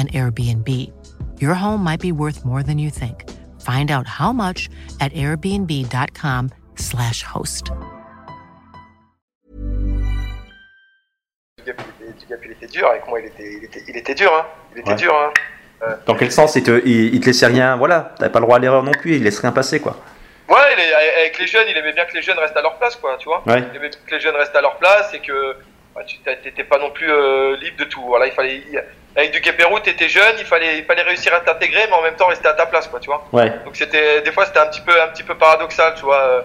an Airbnb. Your home might be worth more than you think. Find out how much at airbnb.com/slash host. Du gap, il était, du gap, il était dur. Avec moi, il était, il était, il était dur. Hein. Il était Ouais. dur. Hein. Dans quel sens il te, il, il te laissait rien, voilà, t'avais pas le droit à l'erreur non plus, il laisse rien passer quoi. Ouais, il est- avec les jeunes, il aimait bien que les jeunes restent à leur place, quoi, tu vois. Ouais. Il aimait que les jeunes restent à leur place et que bah, tu t'étais pas non plus euh, libre de tout. Voilà, il fallait. Avec du Guépérou, t'étais jeune, il fallait, il fallait réussir à t'intégrer, mais en même temps rester à ta place, quoi, tu vois. Ouais, Donc c'était des fois c'était un petit peu un petit peu paradoxal, tu vois. Euh,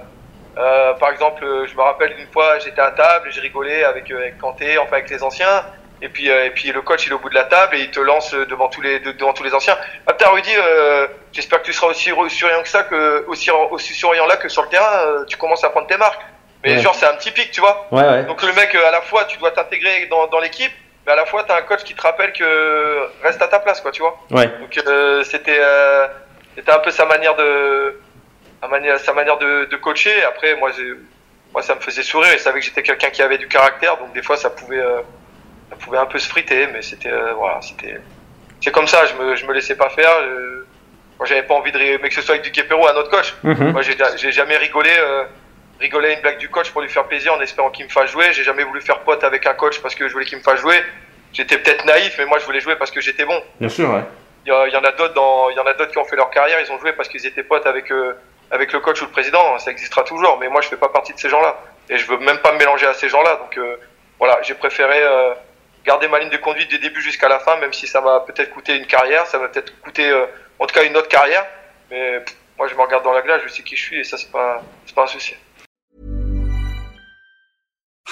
euh, par exemple, je me rappelle une fois, j'étais à table, et je rigolais avec euh, avec Kanté, enfin avec les anciens. Et puis euh, et puis le coach il est au bout de la table et il te lance devant tous les de- devant tous les anciens. Ah putain Rudy, euh, j'espère que tu seras aussi souriant que ça que aussi aussi souriant là que sur le terrain. tu commences à prendre tes marques. Mais Ouais. genre c'est un petit pic, tu vois. ouais, ouais. Donc le mec, à la fois, tu dois t'intégrer dans, dans l'équipe, mais à la fois, t'as un coach qui te rappelle que reste à ta place, quoi, tu vois. Ouais, Donc euh, c'était euh, c'était un peu sa manière de sa manière, sa manière de, de coacher. Après, moi, j'ai- moi, ça me faisait sourire. Il savait que j'étais quelqu'un qui avait du caractère, donc des fois, ça pouvait euh, ça pouvait un peu se friter, mais c'était euh, voilà, c'était c'est comme ça. Je me je me laissais pas faire. Je, moi, j'avais pas envie de ri- mais que ce soit avec du Guépéro, un autre coach. Mhm. Moi, j'ai j'ai jamais rigolé, rigolé à une blague du coach pour lui faire plaisir en espérant qu'il me fasse jouer. J'ai jamais voulu faire pote avec un coach parce que je voulais qu'il me fasse jouer. J'étais peut-être naïf, mais moi, je voulais jouer parce que j'étais bon. bien sûr, ouais. Il y, y en a d'autres dans, il y en a d'autres qui ont fait leur carrière. Ils ont joué parce qu'ils étaient potes avec euh, avec le coach ou le président. Ça existera toujours, mais moi, je fais pas partie de ces gens-là. Et je veux même pas me mélanger à ces gens-là. Donc euh, voilà, j'ai préféré euh, garder ma ligne de conduite du début jusqu'à la fin, même si ça m'a peut-être coûté une carrière, ça m'a peut-être coûté, euh, en tout cas, une autre carrière. Mais pff, moi, je me regarde dans la glace, je sais qui je suis, et ça, c'est pas, c'est pas un souci.